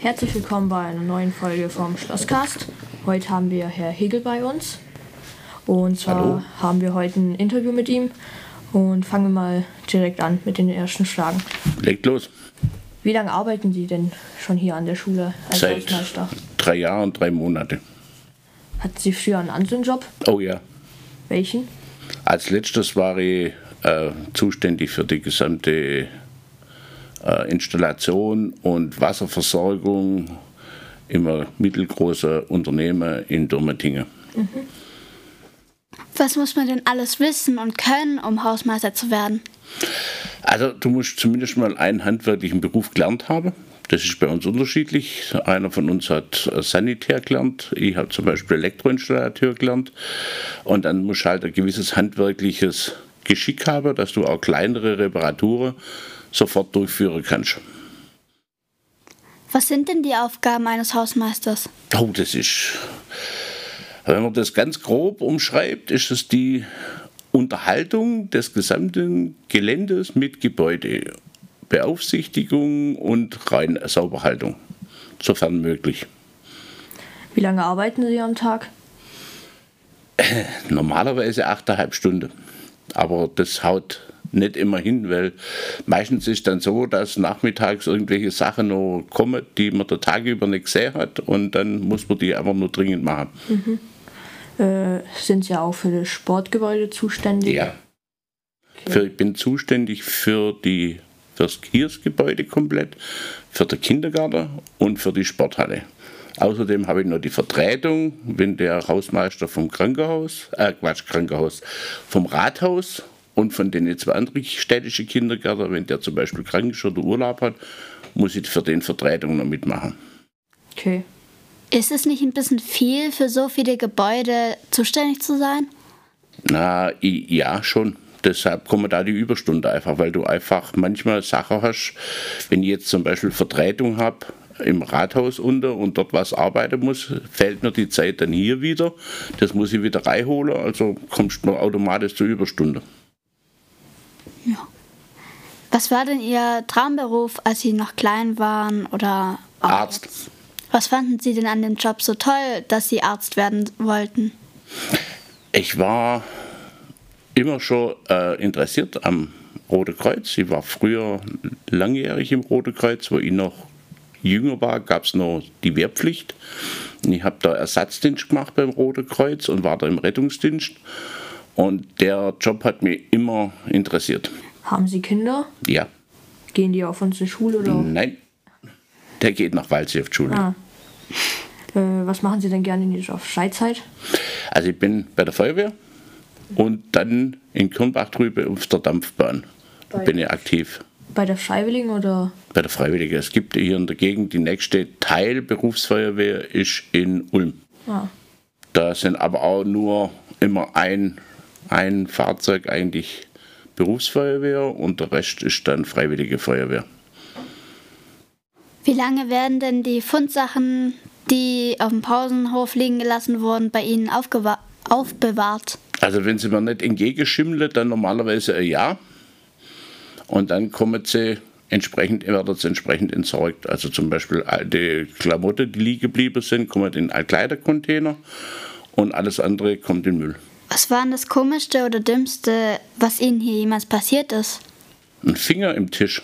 Herzlich willkommen bei einer neuen Folge vom Schlosscast. Heute haben wir Herr Hegel bei uns. Und zwar Hallo. haben wir heute ein Interview mit ihm. Und fangen wir mal direkt an mit den ersten Fragen. Legt los. Wie lange arbeiten Sie denn schon hier an der Schule als Seit Hausmeister? drei Jahren, drei Monate. Hatten Sie früher einen anderen Job? Oh ja. Welchen? Als letztes war ich äh, zuständig für die gesamte Installation und Wasserversorgung im mittelgroßen Unternehmen in Dormetingen. Was muss man denn alles wissen und können, um Hausmeister zu werden? Also du musst zumindest mal einen handwerklichen Beruf gelernt haben. Das ist bei uns unterschiedlich. Einer von uns hat äh, Sanitär gelernt, ich habe zum Beispiel Elektroinstallateur gelernt. Und dann musst du halt ein gewisses handwerkliches Geschick haben, dass du auch kleinere Reparaturen sofort durchführen kannst. Was sind denn die Aufgaben eines Hausmeisters? Oh, das ist, wenn man das ganz grob umschreibt, ist es die Unterhaltung des gesamten Geländes mit Gebäude, Beaufsichtigung und rein Sauberhaltung, sofern möglich. Wie lange arbeiten Sie am Tag? Normalerweise 8,5 Stunden, aber das haut nicht immer hin, weil meistens ist dann so, dass nachmittags irgendwelche Sachen noch kommen, die man der Tag über nicht gesehen hat und dann muss man die einfach nur dringend machen. Äh, sind Sie auch für das Sportgebäude zuständig? Ja. Für, ich bin zuständig für die fürs Kiersgebäude komplett, für den Kindergarten und für die Sporthalle. Außerdem habe ich noch die Vertretung, wenn der Hausmeister vom Krankenhaus, äh Quatsch, Krankenhaus, vom Rathaus und von den zwei anderen städtischen Kindergärten, wenn der zum Beispiel krank ist oder Urlaub hat, muss ich für den Vertretung noch mitmachen. Okay. Ist es nicht ein bisschen viel, für so viele Gebäude zuständig zu sein? Na, ja, schon. Deshalb kommen da die Überstunden einfach, weil du einfach manchmal Sachen hast. Wenn ich jetzt zum Beispiel Vertretung habe im Rathaus unter und dort was arbeiten muss, fehlt mir die Zeit dann hier wieder. Das muss ich wieder reinholen, also kommst du automatisch zur Überstunde. Was war denn Ihr Traumberuf, als Sie noch klein waren oder Arzt. jetzt? Was fanden Sie denn an dem Job so toll, dass Sie Arzt werden wollten? Ich war immer schon äh, interessiert am Rote Kreuz. Ich war früher langjährig im Rote Kreuz, wo ich noch jünger war, gab es noch die Wehrpflicht. Und ich habe da Ersatzdienst gemacht beim Rote Kreuz und war da im Rettungsdienst. Und der Job hat mich immer interessiert. Haben Sie Kinder? Ja, Gehen die auf unsere Schule oder? nein, der geht nach Waldsee auf die Schule. Ah. Äh, was machen Sie denn gerne in Ihrer Freizeit? Also ich bin bei der Feuerwehr und dann in Kirnbach drüben auf der Dampfbahn Bei- bin ich aktiv. Bei der Freiwilligen oder? bei der Freiwilligen. Es gibt hier in der Gegend die nächste Teilberufsfeuerwehr ist in Ulm. Ah. Da sind aber auch nur immer ein, ein Fahrzeug eigentlich Berufsfeuerwehr und der Rest ist dann Freiwillige Feuerwehr. Wie lange werden denn die Fundsachen, die auf dem Pausenhof liegen gelassen wurden, bei Ihnen aufbewahrt? Also wenn sie mir nicht entgegenschimmeln, dann normalerweise ein Jahr. Und dann kommen sie entsprechend, werden sie entsprechend entsorgt. Also zum Beispiel alte Klamotten, die liegen geblieben sind, kommen in einen Kleidercontainer und alles andere kommt in den Müll. Was war denn das Komischste oder Dümmste, was Ihnen hier jemals passiert ist? Ein Finger im Tisch.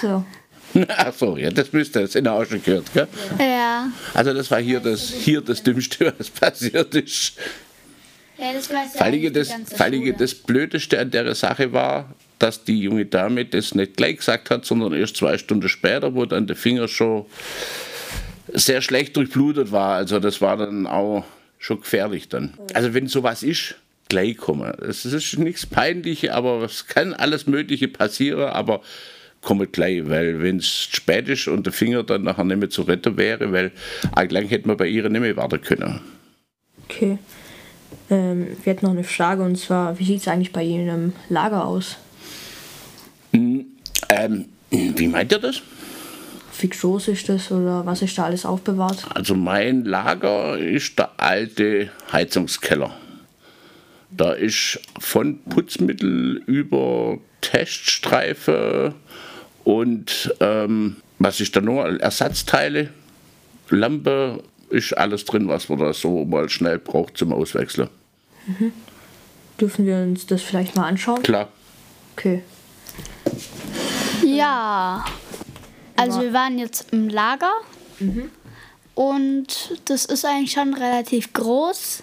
So. Ach so, ja, das müsste das in der schon gehört, gell? Ja. Also das war hier das, hier das Dümmste, was passiert ist. Ja, das weiß allem das, das Blödeste an der Sache war, dass die junge Dame das nicht gleich gesagt hat, sondern erst zwei Stunden später, wo dann der Finger schon sehr schlecht durchblutet war. Also das war dann auch schon gefährlich dann. Also wenn sowas ist, gleich kommen. Es ist nichts Peinliches, aber es kann alles Mögliche passieren, aber komme gleich, weil wenn es spät ist und der Finger dann nachher nicht mehr zu retten wäre, weil eigentlich hätte man bei ihr nicht mehr warten können. Okay. Ähm, wir hätten noch eine Frage und zwar, wie sieht es eigentlich bei Ihnen im Lager aus? Ähm, wie meint ihr das? Wie groß ist das oder was ist da alles aufbewahrt? Also mein Lager ist der alte Heizungskeller. Da ist von Putzmittel über Teststreife und ähm, was ist da nur? Ersatzteile, Lampe, ist alles drin, was man da so mal schnell braucht zum Auswechseln. Mhm. Dürfen wir uns das vielleicht mal anschauen? Klar. Okay. Ja. Also wir waren jetzt im Lager Mhm. und das ist eigentlich schon relativ groß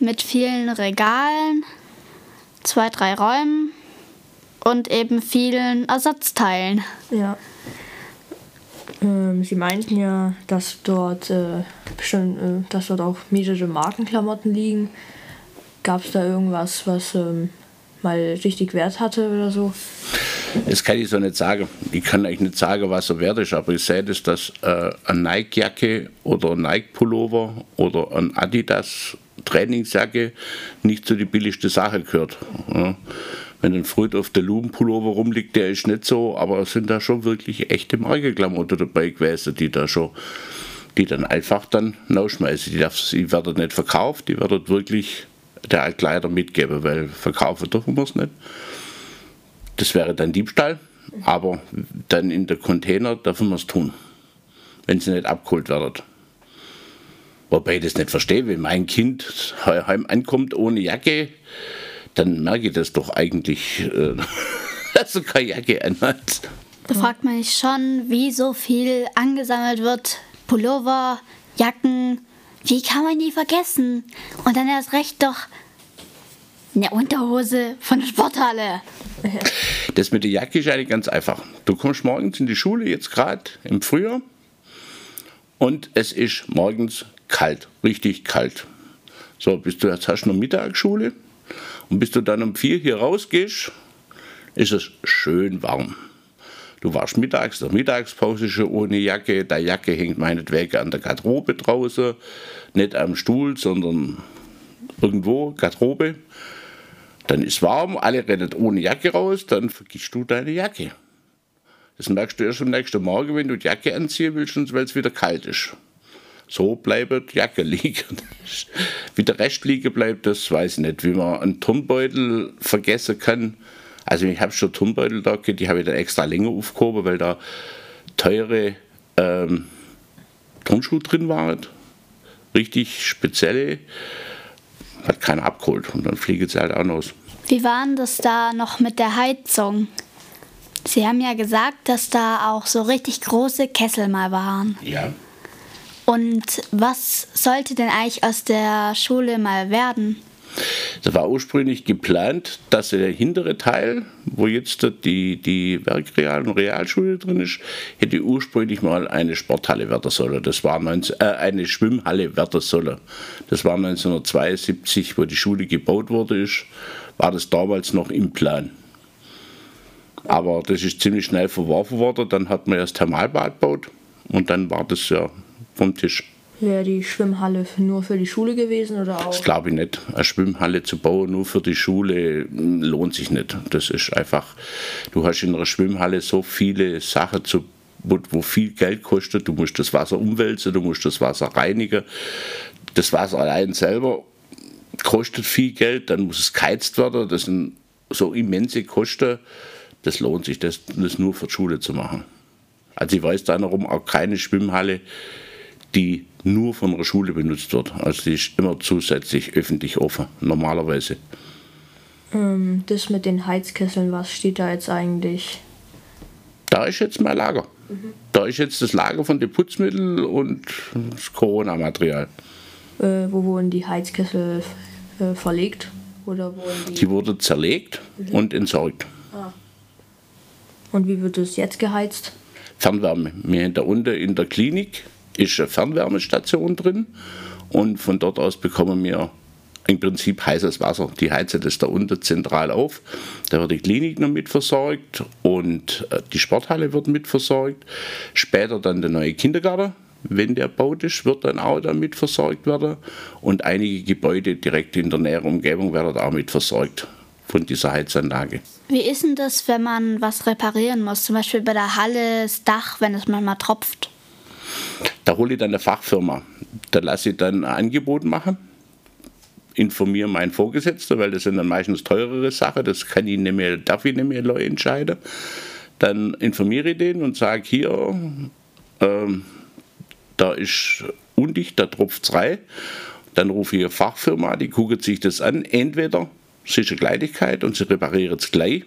mit vielen Regalen, zwei, drei Räumen und eben vielen Ersatzteilen. Ja. Ähm, Sie meinten ja, dass dort äh, bestimmt, äh, dass dort auch mehrere Markenklamotten liegen. Gab es da irgendwas, was ähm, mal richtig Wert hatte oder so? Das kann ich so nicht sagen. Ich kann eigentlich nicht sagen, was er wert ist, aber ich sehe das, dass äh, eine Nike-Jacke oder ein Nike-Pullover oder ein Adidas Trainingsjacke nicht zu die billigste Sache gehört. Ja. Wenn ein Fruit auf der Lumen-Pullover rumliegt, der ist nicht so, aber es sind da schon wirklich echte Markenklamotten dabei gewesen, die da schon, die dann einfach dann rausschmeißen. Die, die werden nicht verkauft, die werden wirklich der Altkleider mitgeben, weil verkaufen dürfen wir es nicht. Das wäre dann Diebstahl, aber dann in der Container dürfen wir es tun, wenn sie nicht abgeholt werden. Wobei ich das nicht verstehe, wenn mein Kind heim ankommt ohne Jacke, dann merke ich das doch eigentlich, äh, dass er keine Jacke anhat. Da fragt man sich schon, wie so viel angesammelt wird. Pullover, Jacken, wie kann man die vergessen? Und dann erst recht doch eine Unterhose von der Sporthalle. Das mit der Jacke ist eigentlich ganz einfach. Du kommst morgens in die Schule, jetzt gerade im Frühjahr, und es ist morgens kalt, richtig kalt. So, bis du jetzt hast noch Mittagsschule und bis du dann um vier hier rausgehst, ist es schön warm. Du warst mittags, der Mittagspause schon ohne Jacke. Der Jacke hängt meinetwegen an der Garderobe draußen, nicht am Stuhl, sondern irgendwo, Garderobe. Dann ist warm, alle rennen ohne Jacke raus, dann vergisst du deine Jacke. Das merkst du erst am nächsten Morgen, wenn du die Jacke anziehen willst, weil es wieder kalt ist. So bleibt die Jacke liegen. Wie der Rest liegen bleibt, das weiß ich nicht. Wie man einen Turnbeutel vergessen kann. Also ich habe schon Turnbeutel da, die habe ich dann extra länger aufgehoben, weil da teure ähm, Turnschuhe drin waren. Richtig spezielle. Hat keiner abgeholt und dann fliegen sie halt auch aus. Wie war denn das da noch mit der Heizung? Sie haben ja gesagt, dass da auch so richtig große Kessel mal waren. Ja. Und was sollte denn eigentlich aus der Schule mal werden? Das war ursprünglich geplant, dass der hintere Teil, wo jetzt die, die Werkreal- und Realschule drin ist, hätte ursprünglich mal eine Sporthalle werden sollen. Das war 19, äh, eine Schwimmhalle werden sollen. Das war 1972, wo die Schule gebaut wurde, ist, war das damals noch im Plan. Aber das ist ziemlich schnell verworfen worden. Dann hat man erst Thermalbad gebaut und dann war das ja vom Tisch. Wäre die Schwimmhalle nur für die Schule gewesen oder auch? Das glaube ich nicht. Eine Schwimmhalle zu bauen nur für die Schule mm, lohnt sich nicht. Das ist einfach, du hast in einer Schwimmhalle so viele Sachen zu wo, viel Geld kostet. Du musst das Wasser umwälzen, du musst das Wasser reinigen. Das Wasser allein selber kostet viel Geld, dann muss es geheizt werden. Das sind so immense Kosten. Das lohnt sich, das, das nur für die Schule zu machen. Also ich weiß da darum auch keine Schwimmhalle, die nur von der Schule benutzt wird. Also die ist immer zusätzlich öffentlich offen, normalerweise. Ähm, das mit den Heizkesseln, was steht da jetzt eigentlich? Da ist jetzt mein Lager. Mhm. Da ist jetzt das Lager von den Putzmitteln und das Corona-Material. Äh, wo wurden die Heizkessel äh, verlegt? Oder wurden die, die wurde zerlegt mhm. und entsorgt. Ah. Und wie wird es jetzt geheizt? Fernwärme. Wir haben da unten in der Klinik ist eine Fernwärmestation drin und von dort aus bekommen wir im Prinzip heißes Wasser. Die heizen das da unten zentral auf. Da wird die Klinik noch mit versorgt und äh, die Sporthalle wird mit versorgt. Später dann der neue Kindergarten, wenn der baut ist, wird dann auch damit versorgt werden. Und einige Gebäude direkt in der näheren Umgebung werden auch mit versorgt von dieser Heizanlage. Wie ist denn das, wenn man was reparieren muss? Zum Beispiel bei der Halle, das Dach, wenn es manchmal tropft? Da hole ich dann eine Fachfirma. Da lasse ich dann ein Angebot machen, informiere meinen Vorgesetzten, weil das sind dann meistens teurere Sachen, das kann ich nicht mehr, darf ich nicht mehr entscheiden. dann informiere ich den und sage hier, ähm, da ist undicht, da tropft es rein. Dann rufe ich eine Fachfirma, die guckt sich das an. Entweder es ist eine Kleinigkeit und sie reparieren es gleich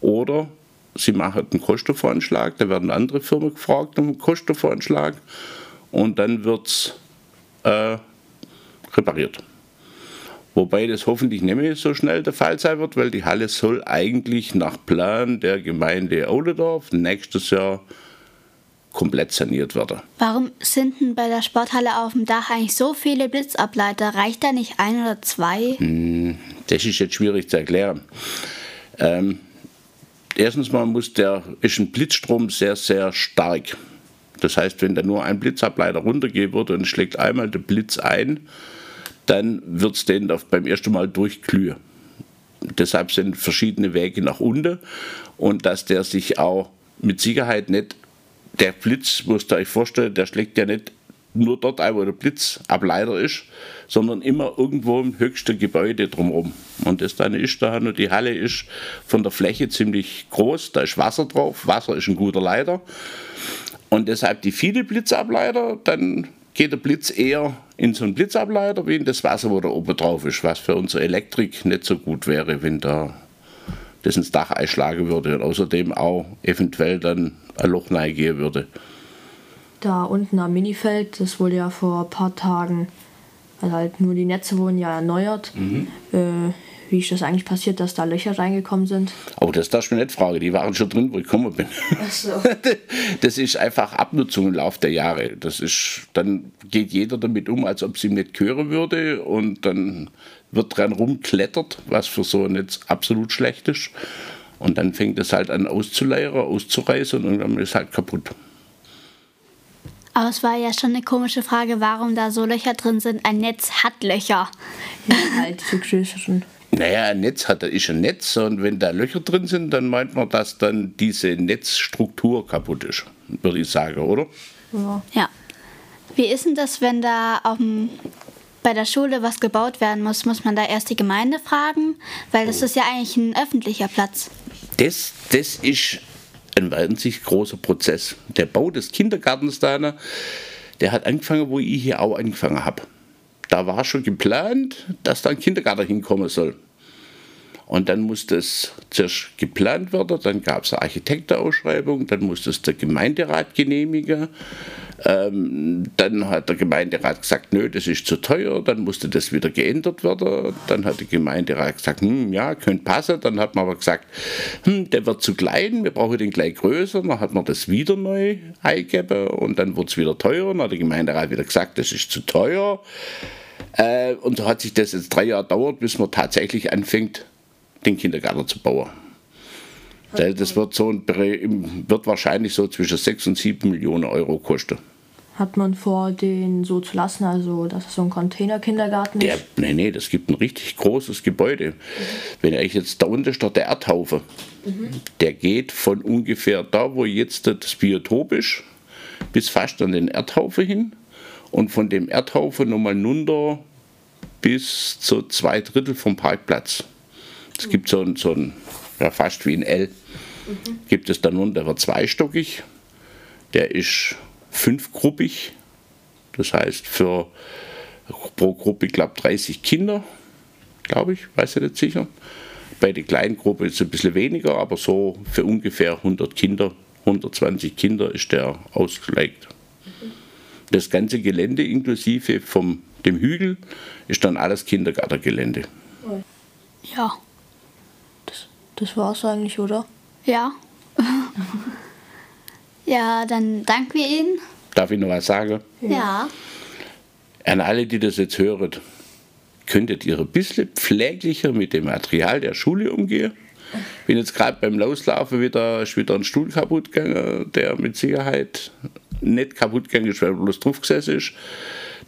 oder sie machen einen Kostenvoranschlag, da werden andere Firmen gefragt um einen Kostenvoranschlag und dann wird es äh, repariert. Wobei das hoffentlich nicht mehr so schnell der Fall sein wird, weil die Halle soll eigentlich nach Plan der Gemeinde Aulendorf nächstes Jahr komplett saniert werden. Warum sind denn bei der Sporthalle auf dem Dach eigentlich so viele Blitzableiter? Reicht da nicht ein oder zwei? Hm, das ist jetzt schwierig zu erklären. Ähm, erstens mal muss der, ist ein Blitzstrom sehr, sehr stark. Das heißt, wenn da nur ein Blitzableiter runtergehen würde und schlägt einmal der Blitz ein, dann wird es den beim ersten Mal durchglühen. Deshalb sind verschiedene Wege nach unten und dass der sich auch mit Sicherheit nicht, der Blitz, musst ihr euch vorstellen, der schlägt ja nicht nur dort wo der Blitzableiter ist, sondern immer irgendwo im höchsten Gebäude drumherum. Und das dann ist da nur die Halle ist von der Fläche ziemlich groß, da ist Wasser drauf, Wasser ist ein guter Leiter. Und deshalb die viele Blitzableiter, dann geht der Blitz eher in so einen Blitzableiter wie in das Wasser, wo da oben drauf ist, was für unsere Elektrik nicht so gut wäre, wenn da das ins Dach einschlagen würde und außerdem auch eventuell dann ein Loch reingehen würde. Da unten am Minifeld, das wurde ja vor ein paar Tagen, also halt nur die Netze wurden ja erneuert. Mhm. Äh, wie ist das eigentlich passiert, dass da Löcher reingekommen sind? Aber das darfst du mir nicht fragen, die waren schon drin, wo ich gekommen bin. Ach so. Das ist einfach Abnutzung im Laufe der Jahre. Das ist, dann geht jeder damit um, als ob ihm nicht gehören würde und dann wird dran rumklettert, was für so ein Netz absolut schlecht ist. Und dann fängt es halt an auszuleiern, auszureißen und dann ist es halt kaputt. Aber es war ja schon eine komische Frage, warum da so Löcher drin sind. Ein Netz hat Löcher. Ja, halt größeren. Naja, ein Netz hat, ist ein Netz und wenn da Löcher drin sind, dann meint man, dass dann diese Netzstruktur kaputt ist, würde ich sagen, oder? Ja. ja. Wie ist denn das, wenn da auf dem, bei der Schule was gebaut werden muss? Muss man da erst die Gemeinde fragen? Weil das ist ja eigentlich ein öffentlicher Platz. Das, das ist ein wahnsinnig großer Prozess. Der Bau des Kindergartens da, der hat angefangen, wo ich hier auch angefangen habe da war schon geplant, dass da ein Kindergarten hinkommen soll. Und dann musste es zuerst geplant werden, dann gab es eine Architektenausschreibung, dann musste es der Gemeinderat genehmigen. Ähm, dann hat der Gemeinderat gesagt, nö, das ist zu teuer, dann musste das wieder geändert werden. Dann hat der Gemeinderat gesagt, hm, ja, könnte passen. Dann hat man aber gesagt, hm, der wird zu klein, wir brauchen den gleich größer. Dann hat man das wieder neu eingegeben und dann wird es wieder teurer. Dann hat der Gemeinderat wieder gesagt, das ist zu teuer. Äh, und so hat sich das jetzt drei Jahre dauert, bis man tatsächlich anfängt, den Kindergarten zu bauen. Das wird, so ein, wird wahrscheinlich so zwischen 6 und 7 Millionen Euro kosten. Hat man vor, den so zu lassen, also dass es so ein Container-Kindergarten ist? Nee, nee, das gibt ein richtig großes Gebäude. Mhm. Wenn ich jetzt da unten steht der Erdhaufe, mhm. der geht von ungefähr da, wo jetzt das Biotop ist, bis fast an den Erdhaufe hin und von dem Erdhaufen nochmal runter bis zu zwei Drittel vom Parkplatz. Es gibt so ein, so ein ja, fast wie ein L, mhm. gibt es dann nun, der wird zweistockig, der ist fünfgruppig, das heißt für pro Gruppe, glaube 30 Kinder, glaube ich, weiß ich nicht sicher. Bei der kleinen Gruppe ist es ein bisschen weniger, aber so für ungefähr 100 Kinder, 120 Kinder ist der ausgelegt. Mhm. Das ganze Gelände inklusive vom, dem Hügel ist dann alles Kindergartengelände. Ja. Das, war's eigentlich, oder? Ja. ja, dann danken wir Ihnen. Darf ich noch was sagen? Ja. An alle, die das jetzt hören, könntet ihr ein bisschen pfleglicher mit dem Material der Schule umgehen? bin jetzt gerade beim Loslaufen wieder, ist wieder ein Stuhl kaputt gegangen, der mit Sicherheit nicht kaputt gegangen ist, weil er bloß drauf gesessen ist.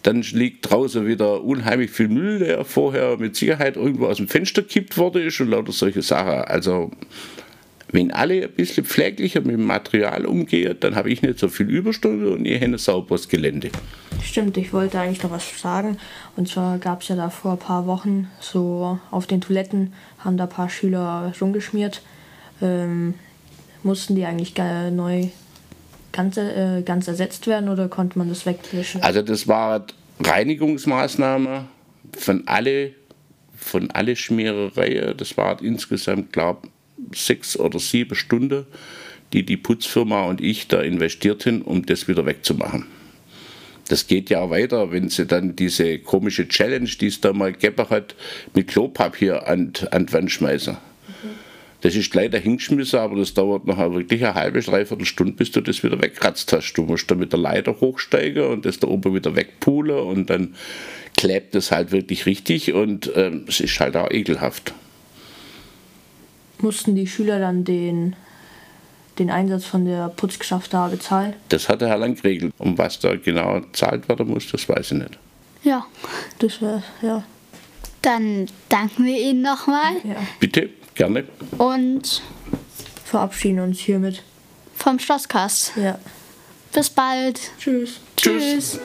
Dann liegt draußen wieder unheimlich viel Müll, der vorher mit Sicherheit irgendwo aus dem Fenster gekippt worden ist und lauter solche Sachen. Also, wenn alle ein bisschen pfleglicher mit dem Material umgehen, dann habe ich nicht so viel Überstunde und ihr habt ein sauberes Gelände. Stimmt, ich wollte eigentlich noch was sagen. Und zwar gab es ja da vor ein paar Wochen so auf den Toiletten haben da ein paar Schüler rumgeschmiert. Ähm, mussten die eigentlich neu ganz, äh, ganz ersetzt werden oder konnte man das wegwischen? Also das war Reinigungsmaßnahme von alle, von alle Schmierereien. Das war insgesamt, glaube sechs oder sieben Stunden, die die Putzfirma und ich da investierten, um das wieder wegzumachen. Das geht ja weiter, wenn sie dann diese komische Challenge, die es da mal gegeben hat, mit Klopapier an, an die Wand schmeißen. Das ist leider hingeschmissen, aber das dauert noch wirklich eine halbe, dreiviertel Stunde, bis du das wieder wegkratzt hast. Du musst da mit der Leiter hochsteigen und das da oben wieder wegpulen und dann klebt es halt wirklich richtig und ähm, es ist halt auch ekelhaft. Mussten die Schüler dann den, den Einsatz von der Putzkraft da bezahlen? Das hat der Herr Lang geregelt. Um was da genau gezahlt werden muss, das weiß ich nicht. Ja, Das wäre, ja. dann danken wir Ihnen nochmal ja. Bitte, gerne. und Verabschieden uns hiermit. vom Schlosskast. Ja. Bis bald. Tschüss. Tschüss. Tschüss.